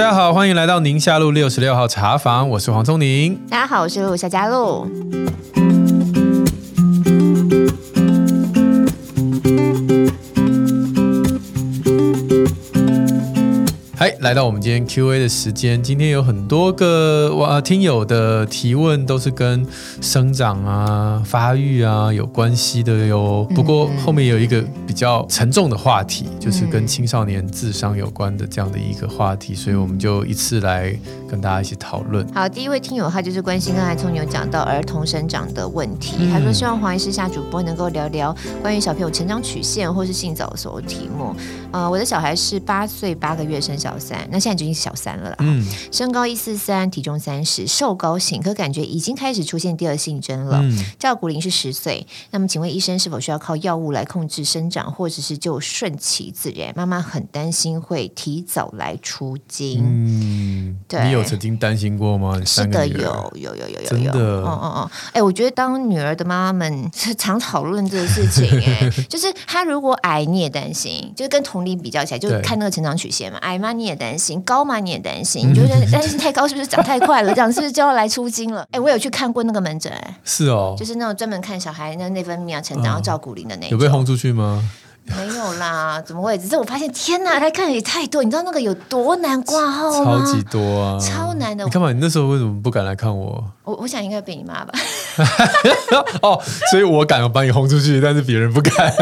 大家好，欢迎来到宁夏路六十六号茶房，我是黄宗宁。大家好，我是陆夏佳璐。来到我们今天 Q&A 的时间。今天有很多个哇听友的提问，都是跟生长啊、发育啊有关系的哟。不过后面有一个比较沉重的话题，就是跟青少年智商有关的这样的一个话题，所以我们就一次来跟大家一起讨论。好，第一位听友他就是关心刚才聪牛讲到儿童生长的问题，他说希望黄医师下主播能够聊聊关于小朋友成长曲线或是性早熟的题目。呃，我的小孩是八岁八个月生小。那现在已经是小三了啦。嗯，身高一四三，体重三十，瘦高型，可感觉已经开始出现第二性征了。嗯，照骨龄是十岁。那么，请问医生是否需要靠药物来控制生长，或者是就顺其自然？妈妈很担心会提早来出经。嗯，对，你有曾经担心过吗？是的，有有有有有有。真的，哦哦哦，哎，我觉得当女儿的妈妈们 常讨论这个事情，哎，就是她如果矮，你也担心，就是跟同龄比较起来，就看那个成长曲线嘛，矮吗？你也担心高吗？你也担心，你觉得担心太高是不是长太快了？这样 是不是就要来出经了？哎，我有去看过那个门诊，哎，是哦，就是那种专门看小孩那内分泌啊、成长要照顾龄的那种。有被轰出去吗？没有啦，怎么会？只是我发现，天哪，他看的也太多，你知道那个有多难挂号吗？超级多啊，超难的。你干嘛？你那时候为什么不敢来看我？我我想应该被你骂吧。哦，所以我敢把你轰出去，但是别人不敢。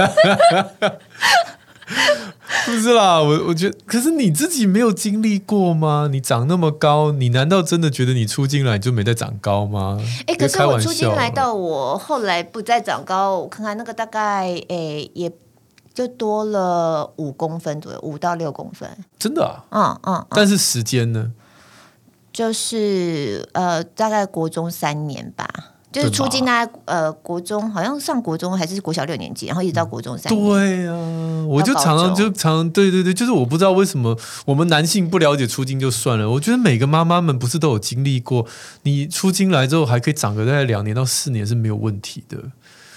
不是啦，我我觉得，可是你自己没有经历过吗？你长那么高，你难道真的觉得你出进来就没再长高吗？哎、欸，可是我出进来到我后来不再长高，我看看那个大概，哎、欸，也就多了五公分左右，五到六公分。真的啊？嗯嗯。但是时间呢？就是呃，大概国中三年吧。就是初经大概呃，国中好像上国中还是国小六年级，然后一直到国中三年。对啊，我就常常就常常对对对，就是我不知道为什么我们男性不了解初经就算了，我觉得每个妈妈们不是都有经历过，你初经来之后还可以长个大概两年到四年是没有问题的，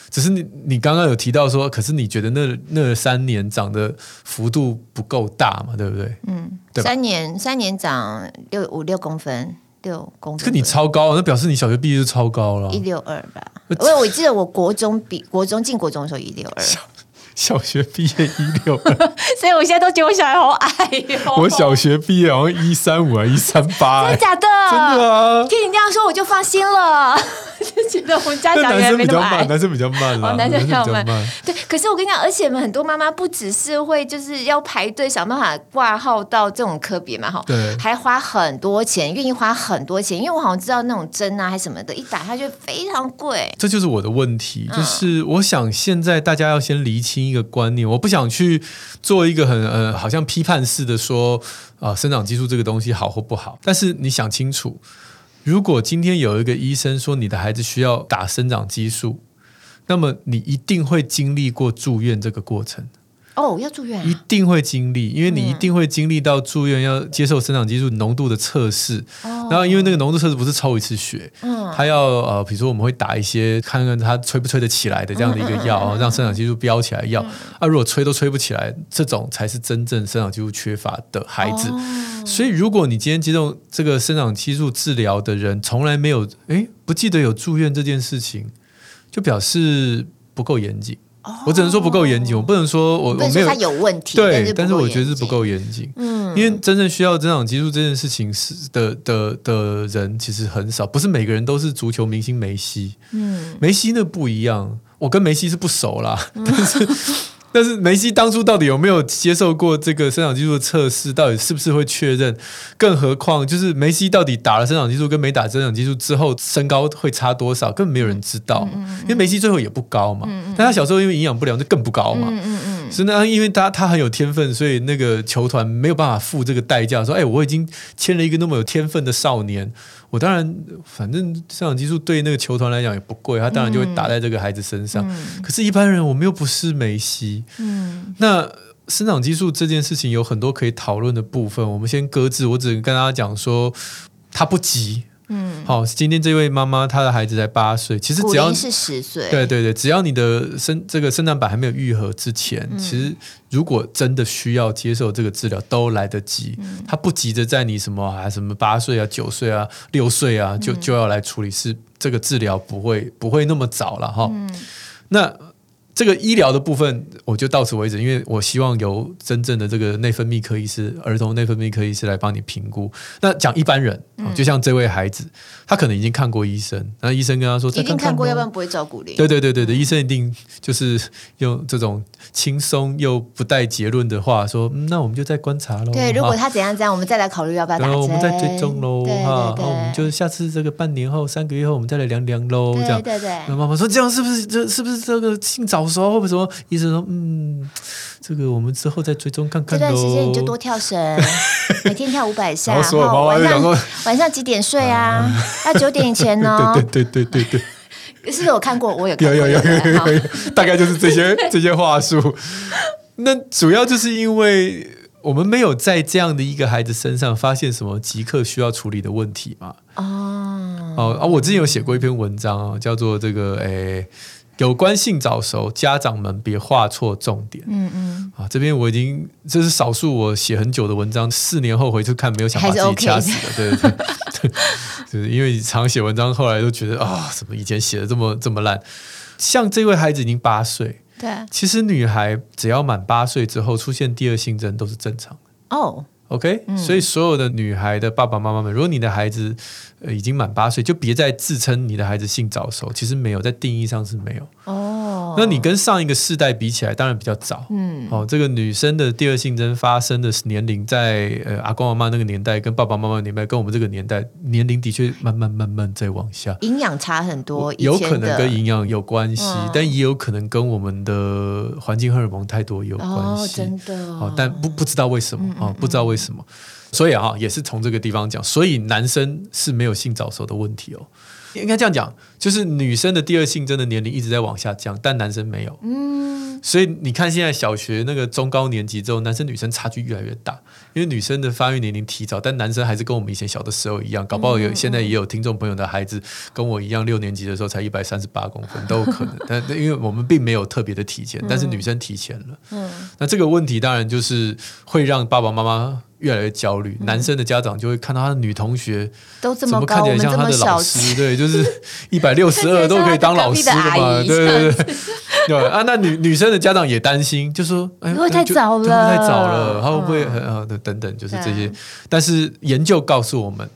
只是你你刚刚有提到说，可是你觉得那那三年长的幅度不够大嘛，对不对？嗯，对？三年三年长六五六公分。六公分，可你超高，那表示你小学毕业就超高了，一六二吧。因为我记得我国中比国中进国中的时候一六二。小学毕业一六，所以我现在都觉得我小孩好矮哟。我小学毕业好像一三五还一三八，真的假的？真的啊！听你这样说我就放心了，就觉得我们家小孩没那么矮。男生比较慢，男生比较慢，男生比较慢。对，可是我跟你讲，而且很多妈妈不只是会就是要排队想办法挂号到这种科别嘛，哈，对，还花很多钱，愿意花很多钱，因为我好像知道那种针啊还是什么的，一打下去非常贵。这就是我的问题，就是我想现在大家要先厘清。一个观念，我不想去做一个很呃，好像批判式的说啊、呃，生长激素这个东西好或不好。但是你想清楚，如果今天有一个医生说你的孩子需要打生长激素，那么你一定会经历过住院这个过程。哦，要住院啊？一定会经历，因为你一定会经历到住院要接受生长激素浓度的测试。哦，然后因为那个浓度测试不是抽一次血，嗯，他要呃，比如说我们会打一些看看他吹不吹得起来的这样的一个药，嗯嗯嗯，让生长激素飙起来药。嗯，啊，如果吹都吹不起来，这种才是真正生长激素缺乏的孩子。哦，所以如果你今天接受这个生长激素治疗的人从来没有诶不记得有住院这件事情，就表示不够严谨。我只能说不够严谨，我不能说我我没有他有问题，对，但是，但是我觉得是不够严谨，嗯，因为真正需要增长激素这件事情是的的的人其实很少，不是每个人都是足球明星梅西，嗯，梅西那不一样，我跟梅西是不熟啦，嗯、但是。但是梅西当初到底有没有接受过这个生长激素的测试？到底是不是会确认？更何况，就是梅西到底打了生长激素跟没打生长激素之后，身高会差多少？根本没有人知道，因为梅西最后也不高嘛。但他小时候因为营养不良就更不高嘛。是那因为他他很有天分，所以那个球团没有办法付这个代价。说，哎，我已经签了一个那么有天分的少年。我当然，反正生长激素对那个球团来讲也不贵，他当然就会打在这个孩子身上。嗯、可是，一般人我们又不是梅西。嗯，那生长激素这件事情有很多可以讨论的部分，我们先搁置。我只能跟大家讲说，他不急。嗯，好，今天这位妈妈她的孩子才八岁，其实只要是十岁，对对对，只要你的生这个生长板还没有愈合之前，嗯、其实如果真的需要接受这个治疗，都来得及。嗯、他不急着在你什么啊什么八岁啊九岁啊六岁啊就就要来处理，是这个治疗不会不会那么早了哈。嗯、那。这个医疗的部分我就到此为止，因为我希望由真正的这个内分泌科医师、儿童内分泌科医师来帮你评估。那讲一般人，嗯、就像这位孩子，他可能已经看过医生，那医生跟他说：“一定看过，要不然不会照顾你。”对对对对对，医生一定就是用这种轻松又不带结论的话说：“嗯、那我们就再观察喽。”对，如果他怎样怎样，我们再来考虑要不要打针。我们再追踪喽，哈，那我们就是下次这个半年后、三个月后，我们再来量量喽。这样对对对。那妈妈说：“这样是不是这是不是这个性早熟或者什么？”医生说：“嗯，这个我们之后再追踪看看。这段时间你就多跳绳，每天跳五百下。然后晚上晚上几点睡啊？要九点以前哦。对对对对对对，是不是我看过？我有看过有有有有有，大概就是这些这些话术。那主要就是因为我们没有在这样的一个孩子身上发现什么即刻需要处理的问题嘛。哦哦啊！我之前有写过一篇文章啊，叫做这个诶。”有关性早熟，家长们别画错重点。嗯嗯，啊，这边我已经这是少数我写很久的文章，四年后回去看，没有想把自己掐死了。对对对，就是因为常写文章，后来都觉得啊，怎么以前写的这么这么烂？像这位孩子已经八岁，对，其实女孩只要满八岁之后出现第二性征都是正常的。哦。OK，、嗯、所以所有的女孩的爸爸妈妈们，如果你的孩子呃已经满八岁，就别再自称你的孩子性早熟，其实没有，在定义上是没有。哦，那你跟上一个世代比起来，当然比较早。嗯，哦，这个女生的第二性征发生的年龄，在呃阿公阿妈那个年代，跟爸爸妈妈年代，跟我们这个年代年龄的确慢慢慢慢在往下。营养差很多，有可能跟营养有关系，嗯、但也有可能跟我们的环境荷尔蒙太多有关系。哦，真的。哦，但不不知道为什么啊、不知道为什么。什么？所以啊，也是从这个地方讲，所以男生是没有性早熟的问题哦。应该这样讲，就是女生的第二性征的年龄一直在往下降，但男生没有。嗯，所以你看现在小学那个中高年级之后，男生女生差距越来越大，因为女生的发育年龄提早，但男生还是跟我们以前小的时候一样，搞不好有现在也有听众朋友的孩子跟我一样，六年级的时候才一百三十八公分都有可能。但因为我们并没有特别的提前，但是女生提前了。嗯，那这个问题当然就是会让爸爸妈妈。越来越焦虑，男生的家长就会看到他的女同学都这么怎么看起来像他的老师，对，就是 一百六十二都可以当老师的嘛，对对对，对啊，那女女生的家长也担心，就说哎，会不会太早了？太早了，他会不会很好的等等，就是这些。但是研究告诉我们，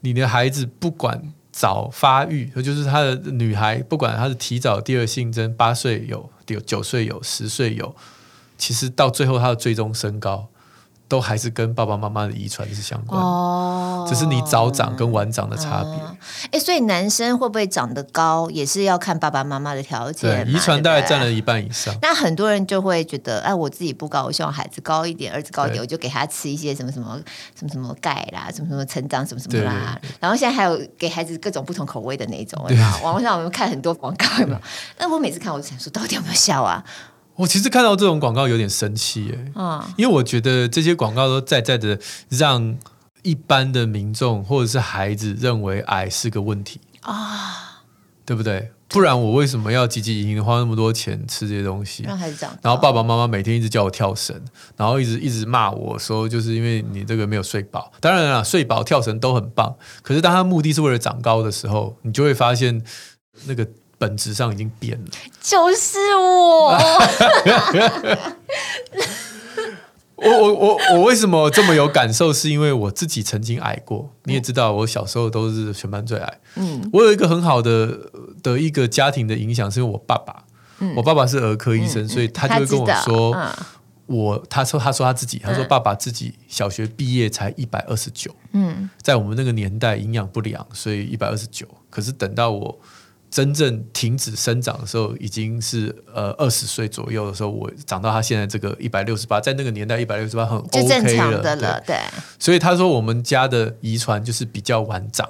你的孩子不管早发育，就是他的女孩，不管他是提早第二性征，八岁有，有九岁有，十岁有，其实到最后他的最终身高。都还是跟爸爸妈妈的遗传是相关的，哦，只是你早长跟晚长的差别。哎、所以男生会不会长得高，也是要看爸爸妈妈的条件。对，遗传大概占了一半以上。那很多人就会觉得，哎，我自己不高，我希望孩子高一点，儿子高一点，我就给他吃一些什么什么什么什么钙啦，什么什么成长什么什么啦。然后现在还有给孩子各种不同口味的那种，对网络上我们看很多广告，有没有？那我每次看，我就想说，到底有没有效啊？我其实看到这种广告有点生气耶，哦、因为我觉得这些广告都在在的让一般的民众或者是孩子认为矮是个问题啊，哦、对不对？不然我为什么要汲汲营营花那么多钱吃这些东西？让孩子长，然后爸爸妈妈每天一直叫我跳绳，然后一直一直骂我说，就是因为你这个没有睡饱。当然了，睡饱跳绳都很棒，可是当他目的是为了长高的时候，你就会发现那个。本质上已经变了，就是我。我我我我为什么这么有感受？是因为我自己曾经矮过。你也知道，我小时候都是全班最矮。嗯，我有一个很好的的一个家庭的影响，是因为我爸爸。嗯，我爸爸是儿科医生，嗯、所以他就会跟我说，嗯、我他说他说他自己，他说爸爸自己小学毕业才一百二十九。嗯，在我们那个年代营养不良，所以一百二十九。可是等到我。真正停止生长的时候，已经是呃二十岁左右的时候，我长到他现在这个一百六十八，在那个年代一百六十八很 OK 了，了对。对，所以他说我们家的遗传就是比较晚长。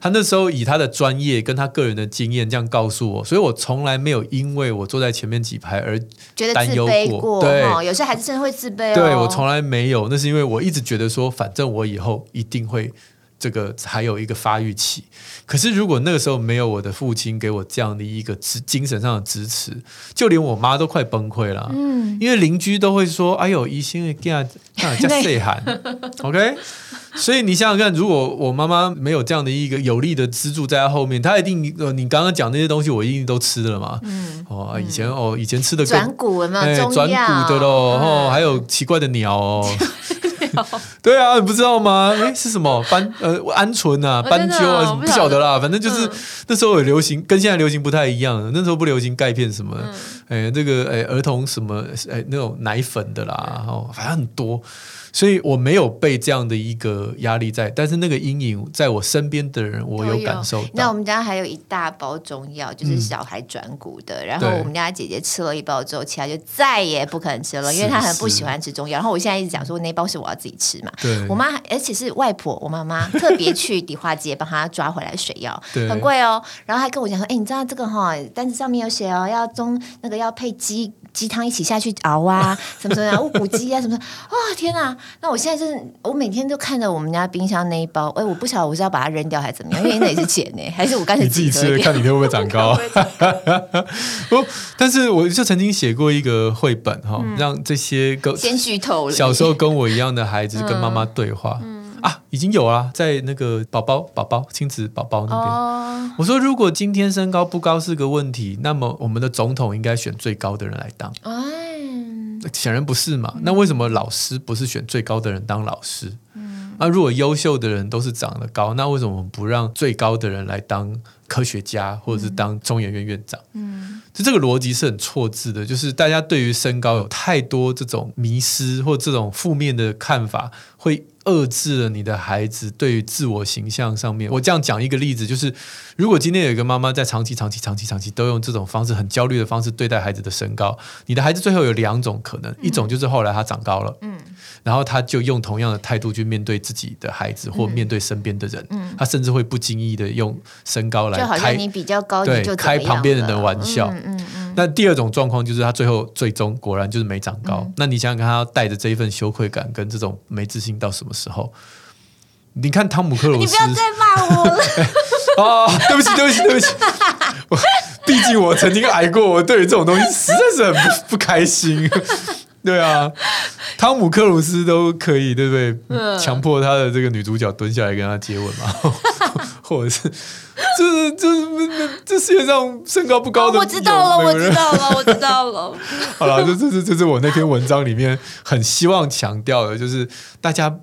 他那时候以他的专业跟他个人的经验这样告诉我，所以我从来没有因为我坐在前面几排而觉得担忧过。对，有些孩子真的会自卑哦。对，我从来没有，那是因为我一直觉得说，反正我以后一定会。这个还有一个发育期。可是如果那个时候没有我的父亲给我这样的一个支精神上的支持，就连我妈都快崩溃了。嗯，因为邻居都会说：“哎呦，医生给他加岁寒。” OK，所以你想想看，如果我妈妈没有这样的一个有力的支柱在她后面，她一定呃，你刚刚讲那些东西，我一定都吃了嘛。嗯，哦，以前哦，以前吃的转骨有没有？转骨的喽，哦，还有奇怪的鸟哦。对啊，你不知道吗？哎，是什么斑呃鹌鹑啊，斑鸠啊，不晓得啦。反正就是那时候有流行，跟现在流行不太一样。那时候不流行钙片什么，哎，这个哎儿童什么哎那种奶粉的啦，然后，反正很多。所以我没有被这样的一个压力在，但是那个阴影在我身边的人，我有感受到。那我们家还有一大包中药，就是小孩转骨的。嗯、然后我们家姐姐吃了一包之后，其他就再也不肯吃了，因为她很不喜欢吃中药。然后我现在一直讲说，那包是我要自己吃嘛。对我妈，而且是外婆，我妈妈 特别去迪化街帮她抓回来水药，很贵哦。然后还跟我讲说，哎，你知道这个哈，单子上面有写哦，要中那个要配鸡。鸡汤一起下去熬啊，什么什么啊，乌骨鸡啊，什么什么啊，天哪！那我现在就是，我每天都看着我们家冰箱那一包，哎，我不晓得我是要把它扔掉还是怎么样，因为那也是钱呢，还是我干脆自己吃，看你会不会长高。不，但是我就曾经写过一个绘本哈，嗯、让这些跟先剧透了，小时候跟我一样的孩子跟妈妈对话。嗯嗯啊，已经有啊，在那个宝宝宝宝亲子宝宝那边。Oh. 我说，如果今天身高不高是个问题，那么我们的总统应该选最高的人来当。Oh. 显然不是嘛？那为什么老师不是选最高的人当老师？嗯，那如果优秀的人都是长得高，那为什么我们不让最高的人来当科学家，或者是当中研院院长？嗯，就这个逻辑是很错字的，就是大家对于身高有太多这种迷失或这种负面的看法，会。遏制了你的孩子对于自我形象上面。我这样讲一个例子，就是如果今天有一个妈妈在长期、长期、长期、长期都用这种方式很焦虑的方式对待孩子的身高，你的孩子最后有两种可能，一种就是后来他长高了，嗯，然后他就用同样的态度去面对自己的孩子或面对身边的人，嗯，他甚至会不经意的用身高来开，你比较高，对，开旁边人的玩笑，嗯嗯嗯。那第二种状况就是他最后最终果然就是没长高，那你想想看，他带着这一份羞愧感跟这种没自信到什么？时候，你看汤姆克鲁斯，你不要再骂我了啊！对不起，对不起，对不起，我毕竟我曾经挨过，我对于这种东西实在是很不不开心。对啊，汤姆克鲁斯都可以，对不对？强迫他的这个女主角蹲下来跟他接吻嘛，或者是，就是就是这世界上身高不高的，我知道了，我知道了，我知道了。好了，这这是这是我那篇文章里面很希望强调的，就是大家。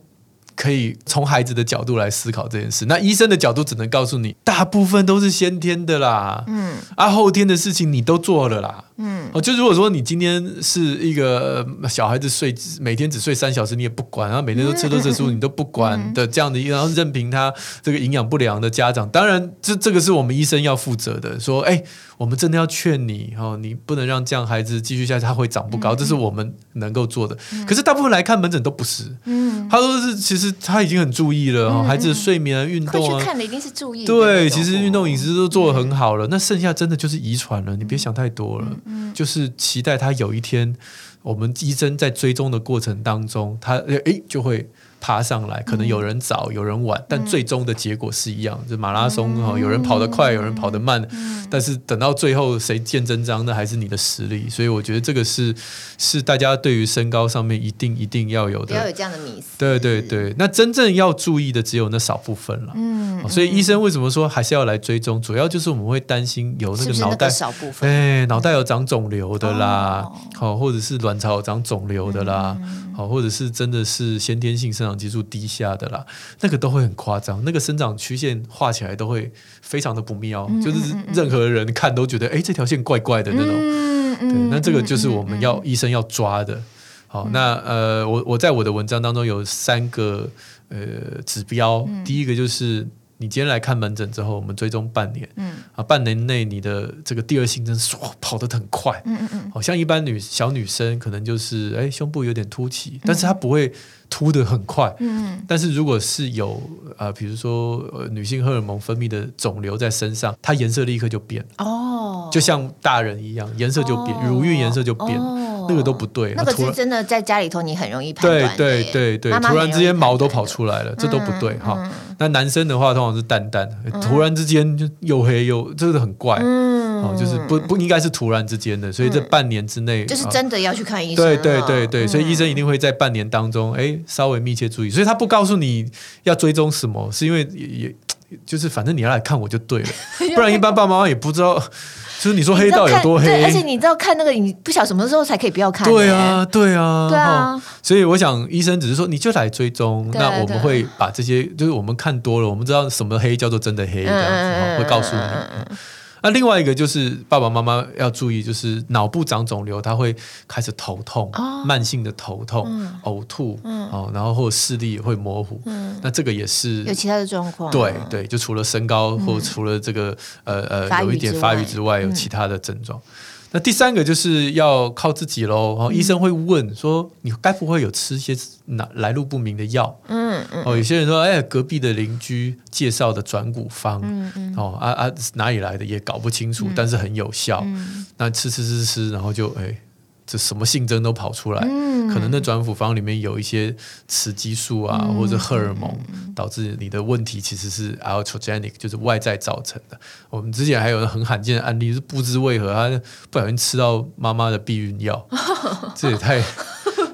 可以从孩子的角度来思考这件事，那医生的角度只能告诉你，大部分都是先天的啦，嗯，啊，后天的事情你都做了啦，嗯，哦，就如果说你今天是一个小孩子睡每天只睡三小时，你也不管，然后每天都吃多吃素，你都不管的这样的，然后任凭他这个营养不良的家长，当然这这个是我们医生要负责的，说，哎。我们真的要劝你哦，你不能让这样孩子继续下去，他会长不高，嗯、这是我们能够做的。嗯、可是大部分来看门诊都不是，嗯，他说是其实他已经很注意了，嗯、孩子的睡眠、运动啊，看的一定是注意。对，其实运动饮食都做的很好了，嗯、那剩下真的就是遗传了，你别想太多了，嗯、就是期待他有一天，我们医生在追踪的过程当中，他诶就会。爬上来，可能有人早，嗯、有人晚，但最终的结果是一样。嗯、就马拉松哈，有人跑得快，有人跑得慢，嗯、但是等到最后谁见真章，那还是你的实力。所以我觉得这个是是大家对于身高上面一定一定要有的，要有这样的迷思。对对对，那真正要注意的只有那少部分了。嗯，所以医生为什么说还是要来追踪？主要就是我们会担心有那个脑袋少部分，哎，脑袋有长肿瘤的啦，好、哦，或者是卵巢有长肿瘤的啦，好、嗯，或者是真的是先天性生长激素低下的啦，那个都会很夸张，那个生长曲线画起来都会非常的不妙，嗯、就是任何人看都觉得，哎、欸，这条线怪怪的那种。嗯、对，那这个就是我们要、嗯、医生要抓的。好，嗯、那呃，我我在我的文章当中有三个呃指标，嗯、第一个就是。你今天来看门诊之后，我们追踪半年，嗯。啊，半年内你的这个第二性征唰 跑得很快，嗯嗯嗯，好像一般女小女生可能就是哎胸部有点凸起，但是她不会凸得很快，嗯嗯，但是如果是有啊，比如说女性荷尔蒙分泌的肿瘤在身上，它颜色立刻就变，哦，就像大人一样，颜色就变，乳晕颜色就变。那个都不对，那个是真的，在家里头你很容易判断。对对对对，突然之间毛都跑出来了，这都不对哈。那男生的话通常是淡淡，突然之间就又黑又，这个很怪。嗯，哦，就是不不应该是突然之间的，所以这半年之内就是真的要去看医生。对对对对，所以医生一定会在半年当中，哎，稍微密切注意。所以他不告诉你要追踪什么，是因为也也就是反正你要来看我就对了，不然一般爸爸妈妈也不知道。就是你说黑道有多黑，对，而且你知道看那个，你不晓得什么时候才可以不要看。对啊，对啊，对啊。所以我想，医生只是说你就来追踪，那我们会把这些，就是我们看多了，我们知道什么黑叫做真的黑，这样子会告诉你。那另外一个就是爸爸妈妈要注意，就是脑部长肿瘤，他会开始头痛，慢性的头痛、呕吐，哦，然后或者视力也会模糊。那这个也是有其他的状况。对对，就除了身高或除了这个呃呃有一点发育之外，有其他的症状。那第三个就是要靠自己喽。然后医生会问说：“你该不会有吃一些哪来路不明的药？”嗯嗯。哦，有些人说：“哎，隔壁的邻居介绍的转骨方，嗯嗯。哦啊啊，哪里来的也搞不清楚，但是很有效。那吃吃吃吃，然后就哎。”这什么性征都跑出来，嗯、可能那转辅方里面有一些雌激素啊，嗯、或者荷尔蒙，导致你的问题其实是 altrogenic，就是外在造成的。我们之前还有很罕见的案例，是不知为何他不小心吃到妈妈的避孕药，这也太。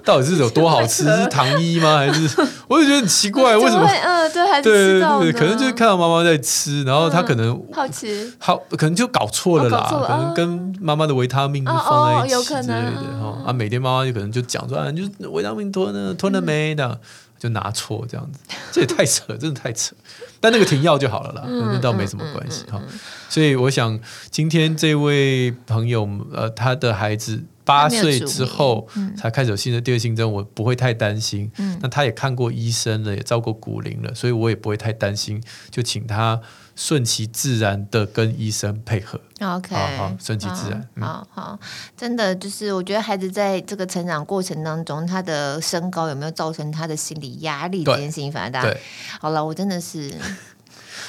到底是有多好吃？是糖衣吗？还是我就觉得很奇怪，为什么？嗯，对，还是吃到对，可能就是看到妈妈在吃，然后他可能好奇，好，可能就搞错了啦，可能跟妈妈的维他命放在一起之类的哈。啊，每天妈妈就可能就讲说啊，你就维他命吞了，吞了没的，就拿错这样子，这也太扯，真的太扯。但那个停药就好了啦，那倒没什么关系哈。所以我想，今天这位朋友，呃，他的孩子。八岁之后才开始有新的第二性征，我不会太担心。嗯，那他也看过医生了，也照过骨龄了，所以我也不会太担心。就请他顺其自然的跟医生配合。OK，好好顺其自然。好，嗯、好，好，真的就是我觉得孩子在这个成长过程当中，他的身高有没有造成他的心理压力这件事情，反正大家好了，我真的是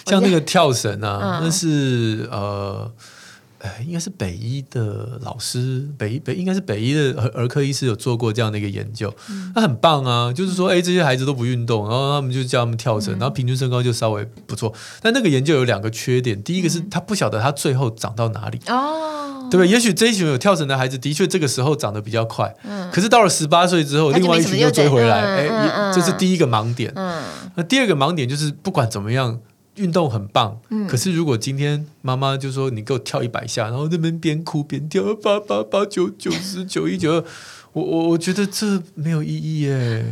像那个跳绳啊，嗯、那是呃。哎，应该是北医的老师，北医北应该是北医的儿儿科医师有做过这样的一个研究，那、嗯、很棒啊。就是说，哎，这些孩子都不运动，然后他们就叫他们跳绳，嗯、然后平均身高就稍微不错。但那个研究有两个缺点，第一个是他不晓得他最后长到哪里，哦，对吧？也许这一群有跳绳的孩子的确这个时候长得比较快，嗯，可是到了十八岁之后，另外一群又追回来，哎、这是第一个盲点。嗯，那第二个盲点就是不管怎么样。运动很棒，嗯、可是如果今天妈妈就说你给我跳一百下，然后那边边哭边跳八八八九九十九一九二，我我我觉得这没有意义耶。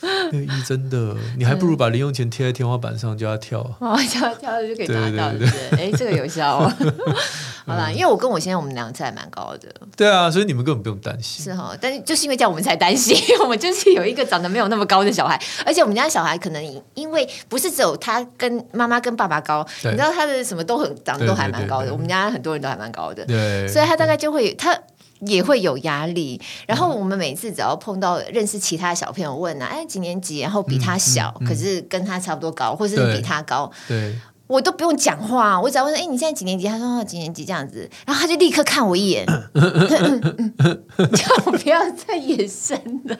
真的，你还不如把零用钱贴在天花板上，叫他跳。哦，叫他跳就可以拿到，对对？哎，这个有效哦。好啦，因为我跟我先生我们两个还蛮高的。对啊，所以你们根本不用担心。是哈，但是就是因为这样，我们才担心。我们就是有一个长得没有那么高的小孩，而且我们家小孩可能因为不是只有他跟妈妈跟爸爸高，你知道他的什么都很长得都还蛮高的。我们家很多人都还蛮高的，对，所以他大概就会他。也会有压力，然后我们每次只要碰到认识其他小朋友问啊，哎几年级，然后比他小，嗯嗯嗯、可是跟他差不多高，或者是比他高，对，我都不用讲话，我只要问，哎你现在几年级？他说、哦、几年级这样子，然后他就立刻看我一眼，叫我不要再眼神了。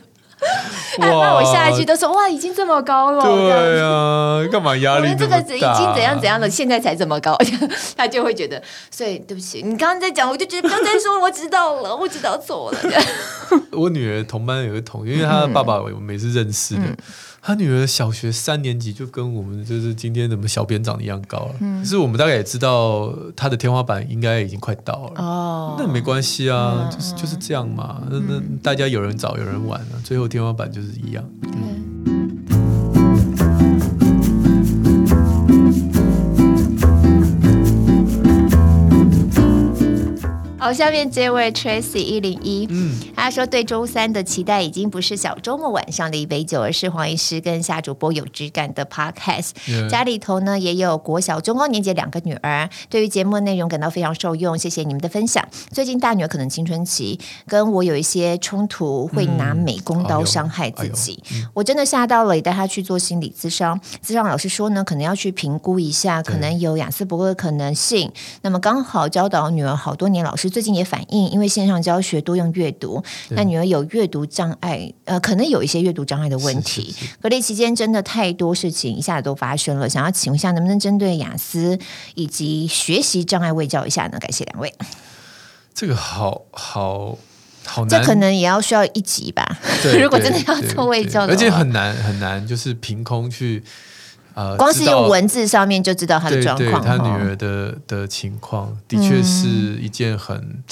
哇！那我下一句都说哇，已经这么高了。对啊，干嘛压力这么大？这个已经怎样怎样了，现在才这么高，他就会觉得。所以对不起，你刚刚在讲，我就觉得刚才说我知道了，我知道错了。我女儿同班有个同学，因为她的爸爸我们每次认识的。嗯他女儿小学三年级就跟我们就是今天怎么小编长一样高了，嗯、可是我们大概也知道他的天花板应该已经快到了。哦，那没关系啊，嗯、就是就是这样嘛。那那大家有人早有人晚，最后天花板就是一样。嗯好，下面这位 Tracy 一零一，嗯，他说对周三的期待已经不是小周末晚上的一杯酒，而是黄医师跟夏主播有质感的 Podcast。家里头呢也有国小中高年级两个女儿，对于节目内容感到非常受用，谢谢你们的分享。最近大女儿可能青春期，跟我有一些冲突，会拿美工刀伤害自己，嗯哎嗯、我真的吓到了，也带她去做心理咨商。咨商老师说呢，可能要去评估一下，可能有雅斯伯格的可能性。那么刚好教导女儿好多年，老师最最近也反映，因为线上教学多用阅读，那女儿有阅读障碍，呃，可能有一些阅读障碍的问题。是是是，隔离期间真的太多事情一下子都发生了，想要请问一下，能不能针对雅思以及学习障碍卫教一下呢？感谢两位。这个好好好难，这可能也要需要一集吧。如果真的要做卫教的，而且很难很难，就是凭空去。呃，光是用文字上面就知道他的状况，他女儿的的情况，的确是一件很、嗯、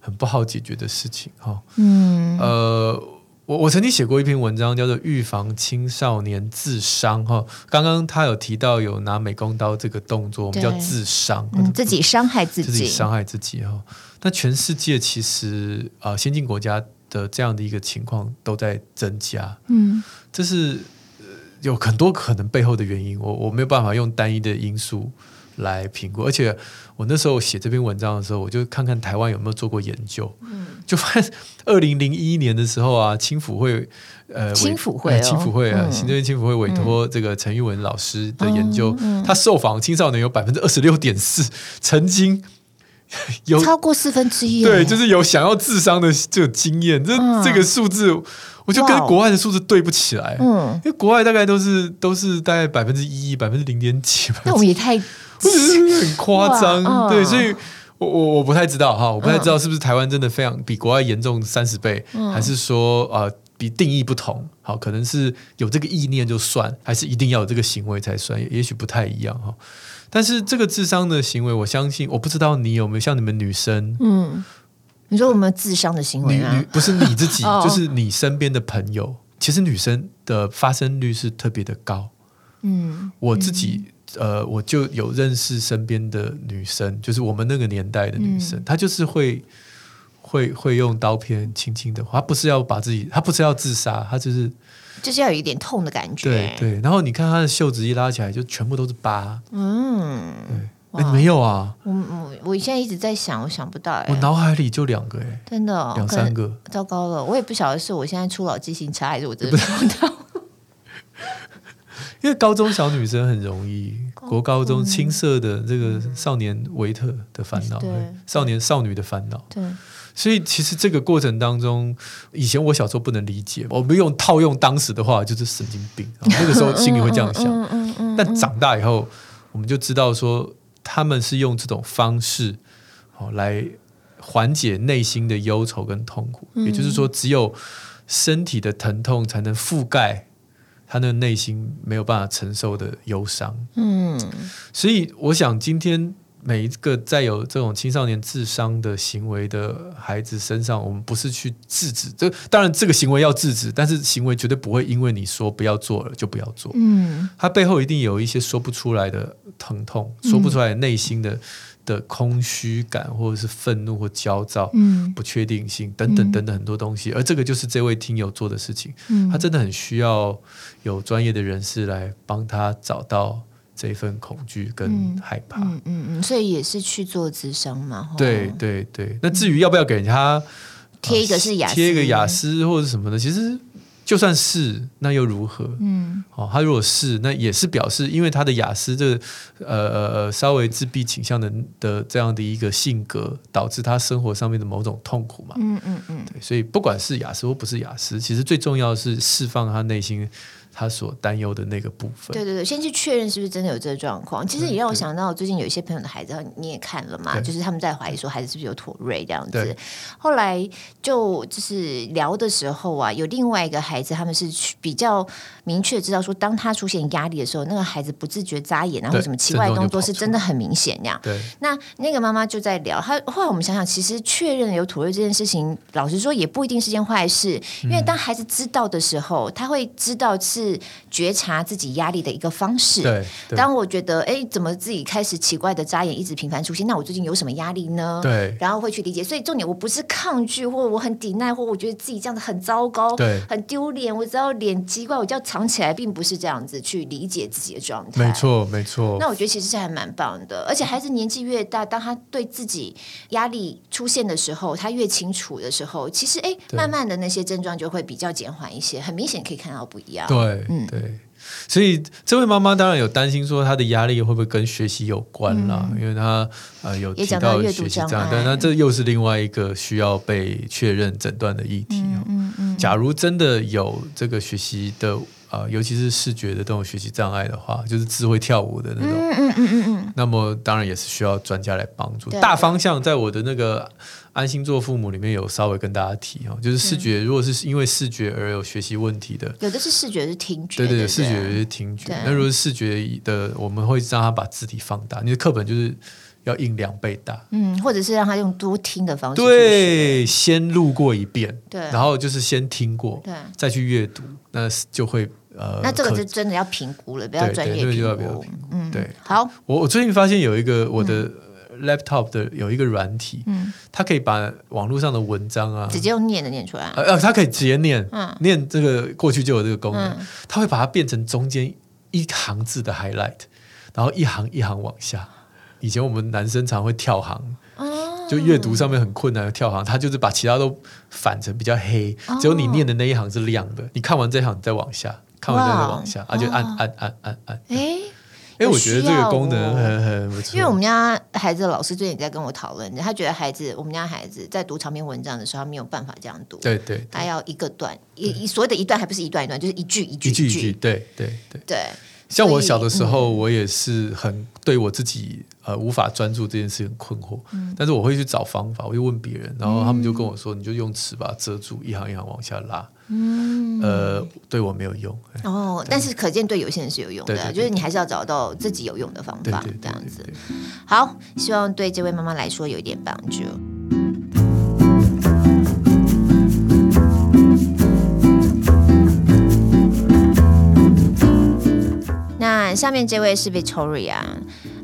很不好解决的事情哈。嗯，呃，我我曾经写过一篇文章，叫做《预防青少年自伤》哈。刚刚他有提到有拿美工刀这个动作，我们叫自伤，嗯、自己伤害自己，自己伤害自己哈。那全世界其实啊、呃，先进国家的这样的一个情况都在增加，嗯，这是。有很多可能背后的原因，我我没有办法用单一的因素来评估。而且我那时候写这篇文章的时候，我就看看台湾有没有做过研究，嗯、就发现二零零一年的时候啊，青辅会呃，青辅会、哦，青辅会啊，行政院青辅会委托这个陈玉文老师的研究，嗯嗯、他受访青少年有百分之二十六点四曾经 有超过四分之一，对，就是有想要自伤的这个经验，这、嗯、这个数字。我就跟国外的数字对不起来，嗯，因为国外大概都是都是大概百分之一、百分之零点几，那我们也太，很夸张，嗯、对，所以我我我不太知道哈，我不太知道是不是台湾真的非常比国外严重三十倍，嗯、还是说呃比定义不同，好，可能是有这个意念就算，还是一定要有这个行为才算，也，也许不太一样哈。但是这个智商的行为，我相信，我不知道你有没有像你们女生，嗯。你说我们智商的行为啊？不是你自己，就是你身边的朋友。其实女生的发生率是特别的高。嗯，我自己呃，我就有认识身边的女生，就是我们那个年代的女生，她就是会会会用刀片轻轻的，她不是要把自己，她不是要自杀，她就是就是要有一点痛的感觉。对对，然后你看他的袖子一拉起来，就全部都是疤。嗯，对。哎，没有啊！我我我现在一直在想，我想不到哎。我脑海里就两个哎，真的哦，两三个。糟糕了，我也不晓得是我现在初老记性差，还是我真的 不知道。因为高中小女生很容易，国高中青涩的这个少年维特的烦恼，少年少女的烦恼。对，所以其实这个过程当中，以前我小时候不能理解，我们用套用当时的话，就是神经病。那个时候心里会这样想，嗯嗯嗯。但长大以后，我们就知道说。他们是用这种方式，哦，来缓解内心的忧愁跟痛苦。嗯、也就是说，只有身体的疼痛才能覆盖他的内心没有办法承受的忧伤。嗯，所以我想今天。每一个在有这种青少年智商的行为的孩子身上，我们不是去制止，这当然这个行为要制止，但是行为绝对不会因为你说不要做了就不要做。嗯，他背后一定有一些说不出来的疼痛，说不出来内心的的空虚感，或者是愤怒或焦躁，嗯，不确定性等等等等很多东西，而这个就是这位听友做的事情。嗯，他真的很需要有专业的人士来帮他找到。这一份恐惧跟害怕，嗯嗯嗯，所以也是去做咨商嘛。对对对，那至于要不要给人家贴一个是雅思，贴一个雅思或者什么的，其实就算是那又如何？嗯，哦，他如果是那也是表示，因为他的雅思这个呃呃稍微自闭倾向的的这样的一个性格，导致他生活上面的某种痛苦嘛。嗯嗯嗯，对，所以不管是雅思或不是雅思，其实最重要的是释放他内心。他所担忧的那个部分，对对对，先去确认是不是真的有这个状况。其实也让我想到，最近有一些朋友的孩子，你也看了嘛，就是他们在怀疑说孩子是不是有妥瑞这样子。后来就就是聊的时候啊，有另外一个孩子，他们是比较明确知道说，当他出现压力的时候，那个孩子不自觉眨眼啊，或者什么奇怪的动作，是真的很明显那样。对，那那个妈妈就在聊，他后来我们想想，其实确认有妥瑞这件事情，老实说也不一定是件坏事，因为当孩子知道的时候，他会知道是。觉察自己压力的一个方式。对，当我觉得哎，怎么自己开始奇怪的眨眼一直频繁出现，那我最近有什么压力呢？对，然后会去理解。所以重点，我不是抗拒，或者我很抵耐，或我觉得自己这样子很糟糕，对，很丢脸。我只要脸奇怪，我就要藏起来，并不是这样子去理解自己的状态。没错，没错。那我觉得其实是还蛮棒的。而且孩子年纪越大，当他对自己压力出现的时候，他越清楚的时候，其实哎，慢慢的那些症状就会比较减缓一些，很明显可以看到不一样。对对，嗯，对。所以这位妈妈当然有担心，说她的压力会不会跟学习有关啦？嗯、因为她呃有提到学习障碍，但那这又是另外一个需要被确认诊断的议题。嗯嗯，嗯。假如真的有这个学习的呃，尤其是视觉的这种学习障碍的话，就是只会跳舞的那种。嗯嗯嗯嗯，那么当然也是需要专家来帮助。大方向在我的那个。安心做父母里面有稍微跟大家提哦，就是视觉，如果是因为视觉而有学习问题的，有的是视觉是听觉，对对对，视觉有些听觉。那如果是视觉的，我们会让他把字体放大，你的课本就是要印两倍大，嗯，或者是让他用多听的方式，对，先录过一遍，对，然后就是先听过，对，再去阅读，那就会呃，那这个就真的要评估了，不要专业评估，嗯，对，好，我我最近发现有一个我的。Laptop 的有一个软体，嗯，它可以把网络上的文章啊，直接用念的念出来，呃，它可以直接念，嗯，念这个过去就有这个功能，嗯，它会把它变成中间一行字的 highlight，然后一行一行往下。以前我们男生常会跳行，哦，就阅读上面很困难的跳行，它就是把其他都反成比较黑，只有你念的那一行是亮的。你看完这一行，你再往下，看完再往下，啊，就按按按按按，哎。我觉得这个功能很很不错。因为我们家孩子的老师最近在跟我讨论，他觉得孩子我们家孩子在读长篇文章的时候，他没有办法这样读。对对，他要一个段，一所谓的一段还不是一段一段，就是一句一句一句一句。对对对对。像我小的时候，我也是很对我自己呃无法专注这件事很困惑，但是我会去找方法，我就问别人，然后他们就跟我说，你就用尺把它遮住，一行一行往下拉。嗯，呃，对我没有用哦，但是可见对有些人是有用的，就是你还是要找到自己有用的方法，这样子。好，希望对这位妈妈来说有一点帮助。那下面这位是 Victoria。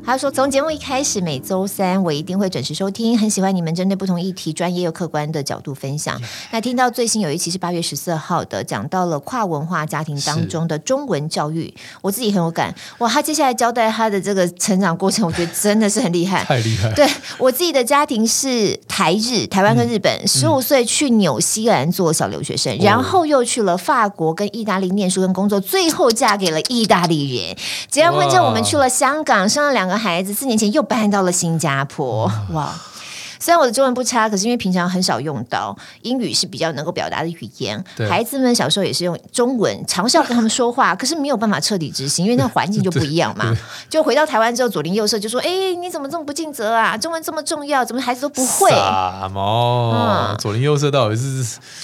他说：“从节目一开始，每周三我一定会准时收听，很喜欢你们针对不同议题专业又客观的角度分享。那听到最新有一期是八月十四号的，讲到了跨文化家庭当中的中文教育，我自己很有感。哇，他接下来交代他的这个成长过程，我觉得真的是很厉害，太厉害。对我自己的家庭是台日，台湾跟日本，十五岁去纽西兰做小留学生，嗯、然后又去了法国跟意大利念书跟工作，最后嫁给了意大利人。结完婚之后，我们去了香港，生了两个。”孩子四年前又搬到了新加坡，哇！虽然我的中文不差，可是因为平常很少用到英语是比较能够表达的语言。孩子们小时候也是用中文，尝试要跟他们说话，可是没有办法彻底执行，因为那环境就不一样嘛。就回到台湾之后，左邻右舍就说：“哎，你怎么这么不尽责啊？中文这么重要，怎么孩子都不会？”什么？左邻右舍到底是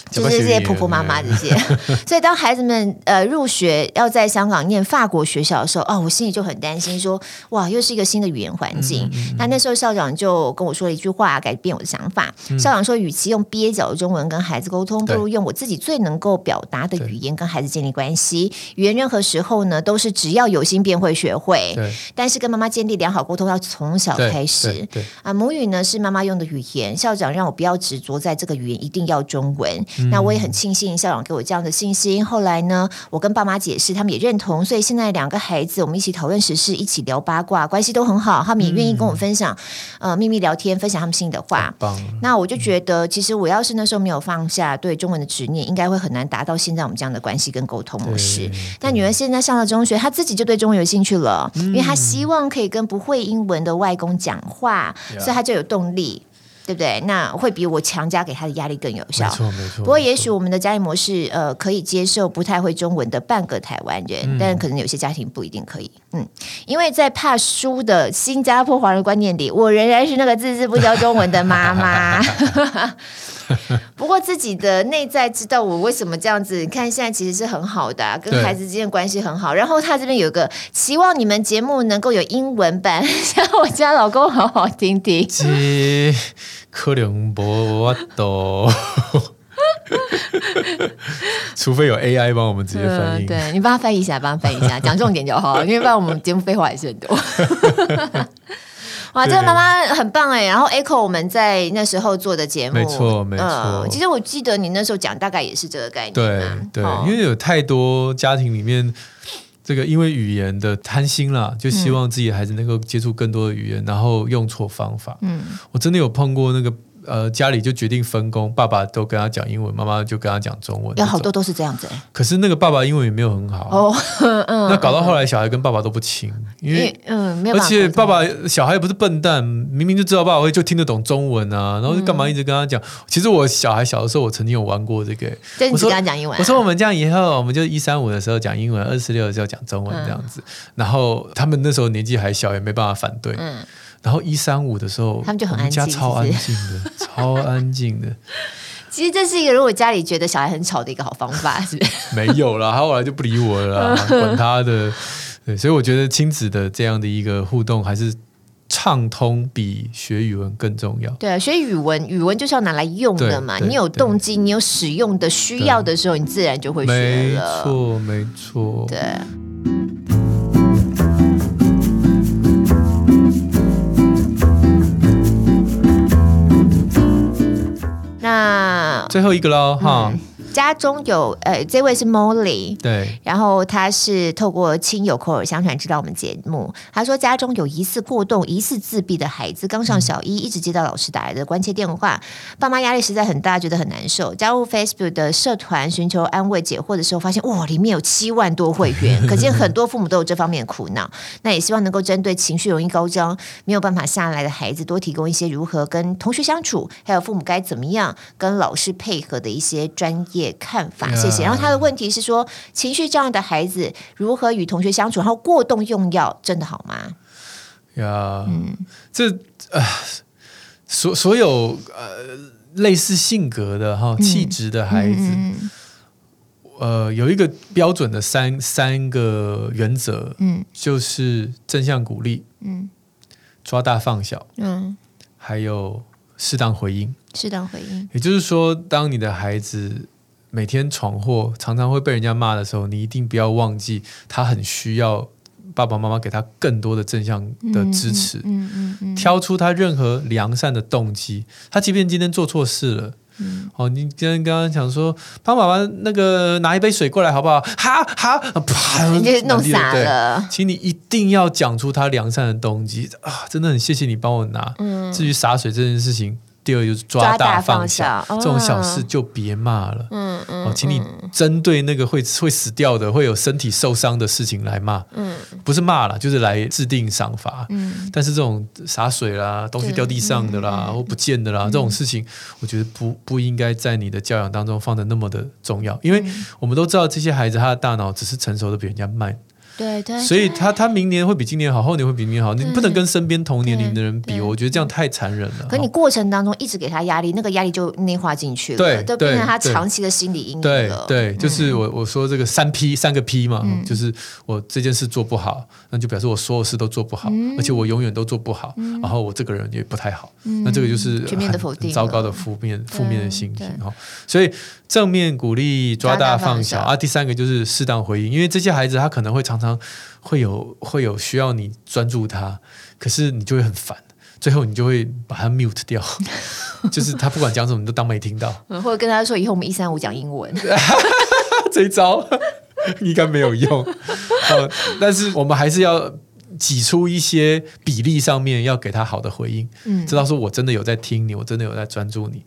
就是这些婆婆妈妈这些。所以当孩子们呃入学要在香港念法国学校的时候，哦，我心里就很担心，说：“哇，又是一个新的语言环境。”那那时候校长就跟我说了一句话。改变我的想法。校长说，与其用蹩脚的中文跟孩子沟通，不如用我自己最能够表达的语言跟孩子建立关系。语言任何时候呢，都是只要有心便会学会。但是跟妈妈建立良好沟通要从小开始。啊，母语呢是妈妈用的语言。校长让我不要执着在这个语言一定要中文。嗯、那我也很庆幸校长给我这样的信心。后来呢，我跟爸妈解释，他们也认同。所以现在两个孩子，我们一起讨论时事，一起聊八卦，关系都很好。他们也愿意跟我分享，嗯、呃，秘密聊天，分享他们心。的话，那我就觉得，其实我要是那时候没有放下对中文的执念，应该会很难达到现在我们这样的关系跟沟通模式。那女儿现在上了中学，她自己就对中文有兴趣了，因为她希望可以跟不会英文的外公讲话，所以她就有动力。对不对？那会比我强加给他的压力更有效。没错，没错。不过，也许我们的家庭模式，呃，可以接受不太会中文的半个台湾人，嗯、但可能有些家庭不一定可以。嗯，因为在怕输的新加坡华人观念里，我仍然是那个字字不教中文的妈妈。不过自己的内在知道我为什么这样子。你看现在其实是很好的、啊，跟孩子之间关系很好。然后他这边有个期望你们节目能够有英文版，像我家老公好好听听。这可能不多，除非有 AI 帮我们直接翻译。嗯、对，你帮他翻译一下，帮他翻译一下，讲重点就好，因为不然我们节目废话还是很多。哇，这个妈妈很棒哎！然后 Echo 我们在那时候做的节目，没错没错、呃。其实我记得你那时候讲大概也是这个概念。对对，哦、因为有太多家庭里面，这个因为语言的贪心啦，就希望自己孩子能够接触更多的语言，嗯、然后用错方法。嗯，我真的有碰过那个呃，家里就决定分工，爸爸都跟他讲英文，妈妈就跟他讲中文。有好多都是这样子，欸。可是那个爸爸英文也没有很好哦，嗯，那搞到后来小孩跟爸爸都不亲，因为嗯，没有。而且爸爸小孩也不是笨蛋，明明就知道爸爸会就听得懂中文啊，然后就干嘛一直跟他讲？嗯、其实我小孩小的时候，我曾经有玩过这个。我说跟他讲英文，啊，我说我们这样以后，我们就一三五的时候讲英文，二四六的时候讲中文这样子。嗯、然后他们那时候年纪还小，也没办法反对。嗯。然后一三五的时候，他们就很安静，超安静的，超安静的。其实这是一个如果家里觉得小孩很吵的一个好方法，是不是？没有啦，他后来就不理我了啦，管他的。对，所以我觉得亲子的这样的一个互动还是畅通，比学语文更重要。对啊，学语文，语文就是要拿来用的嘛。你有动机，你有使用的需要的时候，你自然就会学了。没错，没错。对。最后一个喽，哈。家中有呃，这位是 Molly，对，然后他是透过亲友口耳相传知道我们节目。他说家中有疑似过动、疑似自闭的孩子，刚上小一，一直接到老师打来的关切电话，爸妈压力实在很大，觉得很难受。加入 Facebook 的社团寻求安慰解惑的时候，发现哇，里面有七万多会员，可见很多父母都有这方面的苦恼。那也希望能够针对情绪容易高涨、没有办法下来的孩子，多提供一些如何跟同学相处，还有父母该怎么样跟老师配合的一些专业。看法，谢谢。然后他的问题是说，情绪这样的孩子如何与同学相处？然后过动用药真的好吗？呀，嗯，这呃，所所有呃类似性格的哈气质的孩子，嗯嗯、呃，有一个标准的三三个原则，嗯，就是正向鼓励，嗯，抓大放小，嗯，还有适当回应，适当回应。也就是说，当你的孩子。每天闯祸，常常会被人家骂的时候，你一定不要忘记，他很需要爸爸妈妈给他更多的正向的支持。嗯嗯嗯嗯、挑出他任何良善的动机，他即便今天做错事了，嗯、哦，你今天刚刚讲说，帮爸爸那个拿一杯水过来好不好？哈哈，啪，你就弄傻了。请你一定要讲出他良善的动机啊！真的很谢谢你帮我拿。嗯、至于洒水这件事情。第二就是抓大放小，这种小事就别骂了。嗯嗯，哦，请你针对那个会会死掉的、会有身体受伤的事情来骂。嗯，不是骂了，就是来制定赏罚。嗯，但是这种洒水啦、东西掉地上的啦、嗯、或不见的啦、嗯、这种事情，我觉得不不应该在你的教养当中放的那么的重要，因为我们都知道这些孩子他的大脑只是成熟的比人家慢。对对，所以他他明年会比今年好，后年会比明年好，你不能跟身边同年龄的人比，我觉得这样太残忍了。可你过程当中一直给他压力，那个压力就内化进去了，对，就变成他长期的心理阴影了。对对，就是我我说这个三 P 三个 P 嘛，就是我这件事做不好，那就表示我所有事都做不好，而且我永远都做不好，然后我这个人也不太好，那这个就是全面的否定，糟糕的负面负面的心情哈。所以正面鼓励，抓大放小啊，第三个就是适当回应，因为这些孩子他可能会常常。会有会有需要你专注他，可是你就会很烦，最后你就会把他 mute 掉，就是他不管讲什么你都当没听到，或者跟他说以后我们一三五讲英文，这一招 应该没有用，呃，但是我们还是要挤出一些比例上面要给他好的回应，嗯，知道说我真的有在听你，我真的有在专注你，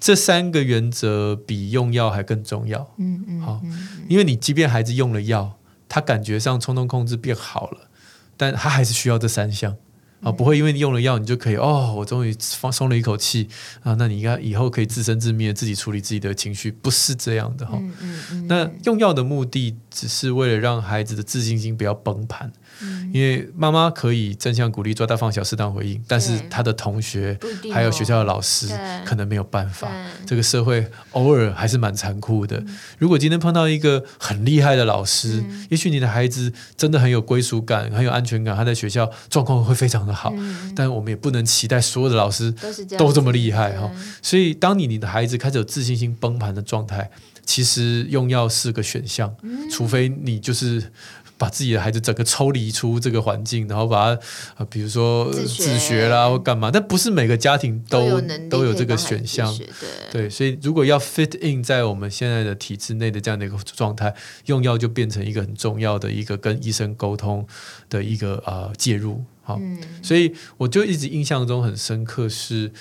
这三个原则比用药还更重要，嗯嗯，好，因为你即便孩子用了药。他感觉上冲动控制变好了，但他还是需要这三项啊，不会因为你用了药，你就可以哦，我终于放松了一口气啊，那你应该以后可以自生自灭，自己处理自己的情绪，不是这样的哈。嗯嗯嗯，那用药的目的只是为了让孩子的自信心不要崩盘。因为妈妈可以正向鼓励、抓大放小、适当回应，但是他的同学还有学校的老师可能没有办法。这个社会偶尔还是蛮残酷的。如果今天碰到一个很厉害的老师，也许你的孩子真的很有归属感、很有安全感，他在学校状况会非常的好。但我们也不能期待所有的老师都这么厉害哈。所以，当你你的孩子开始有自信心崩盘的状态，其实用药是个选项，除非你就是。把自己的孩子整个抽离出这个环境，然后把他，呃，比如说自学，啦或干嘛，但不是每个家庭都都有，这个选项，对，对，所以如果要 fit in 在我们现在的体制内的这样的一个状态，用药就变成一个很重要的一个跟医生沟通的一个呃介入，好，嗯，所以我就一直印象中很深刻是。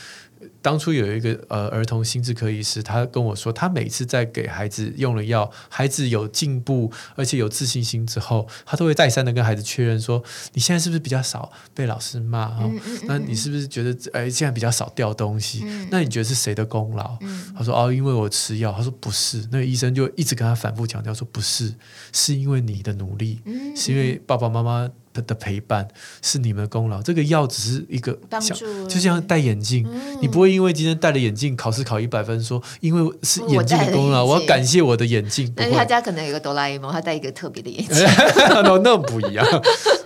当初有一个呃儿童心智科医师，他跟我说，他每次在给孩子用了药，孩子有进步，而且有自信心之后，他都会再三的跟孩子确认说，你现在是不是比较少被老师骂？嗯嗯嗯，那你是不是觉得哎现在比较少掉东西？嗯、那你觉得是谁的功劳？嗯、他说哦，因为我吃药。他说不是，那个医生就一直跟他反复强调说不是，是因为你的努力，是因为爸爸妈妈。的陪伴是你们的功劳，这个药只是一个帮助，就像戴眼镜，嗯、你不会因为今天戴了眼镜考试考一百分，说因为是眼镜的功劳，我，我要感谢我的眼镜。但是他家可能有个哆啦 A 梦，他戴一个特别的眼镜，那那不一样。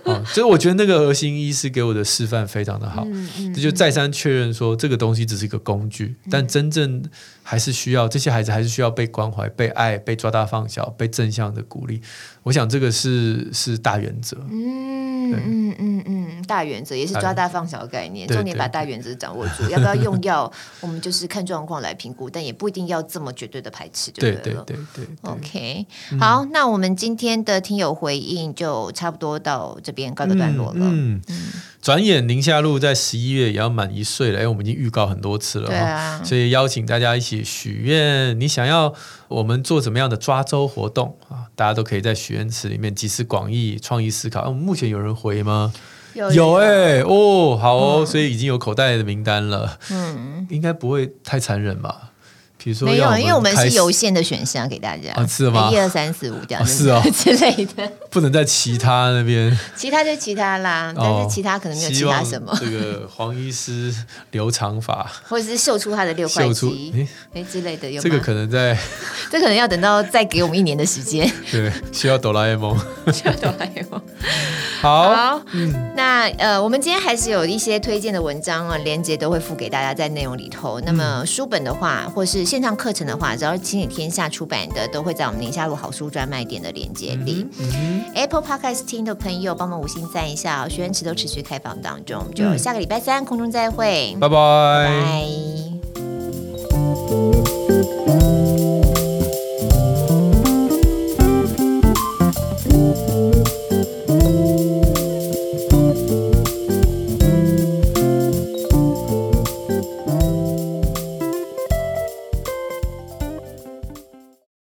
哦，所以我觉得那个核心医师给我的示范非常的好，嗯嗯、这就再三确认说这个东西只是一个工具，嗯、但真正还是需要这些孩子还是需要被关怀、被爱、被抓大放小、被正向的鼓励。我想这个是是大原则。嗯嗯嗯嗯，大原则也是抓大放小的概念，重点把大原则掌握住。要不要用药，我们就是看状况来评估，但也不一定要这么绝对的排斥就对了。对对对对，对。OK，、嗯、好，那我们今天的听友回应就差不多到这边告个段落了。嗯。转眼宁夏路在十一月也要满一岁了，哎，我们已经预告很多次了，对啊，所以邀请大家一起许愿，你想要我们做怎么样的抓周活动啊？大家都可以在许愿池里面集思广益、创意思考。啊、目前有人回吗？有哎、欸，哦，好哦，嗯、所以已经有口袋的名单了，嗯，应该不会太残忍吧？比如说没有，因为我们是有限的选项给大家，啊、是吗？一二三四五这样，是哦 之类的，不能在其他那边。其他就其他啦，但是其他可能没有其他什么。这个黄医师留长发，或者是秀出他的六块肌，哎之类的，有吗？这个可能在，这可能要等到再给我们一年的时间。对，需要哆啦 A 梦，需要哆啦 A 梦。好，好，嗯，那呃，我们今天还是有一些推荐的文章啊，连接都会附给大家在内容里头。那么书本的话，或是线上课程的话，只要是亲子天下出版的，都会在我们宁夏路好书专卖店的连接里。嗯嗯、Apple Podcast 听的朋友，帮忙五星赞一下哦。许愿池都持续开放当中，就下个礼拜三空中再会，拜拜。拜拜。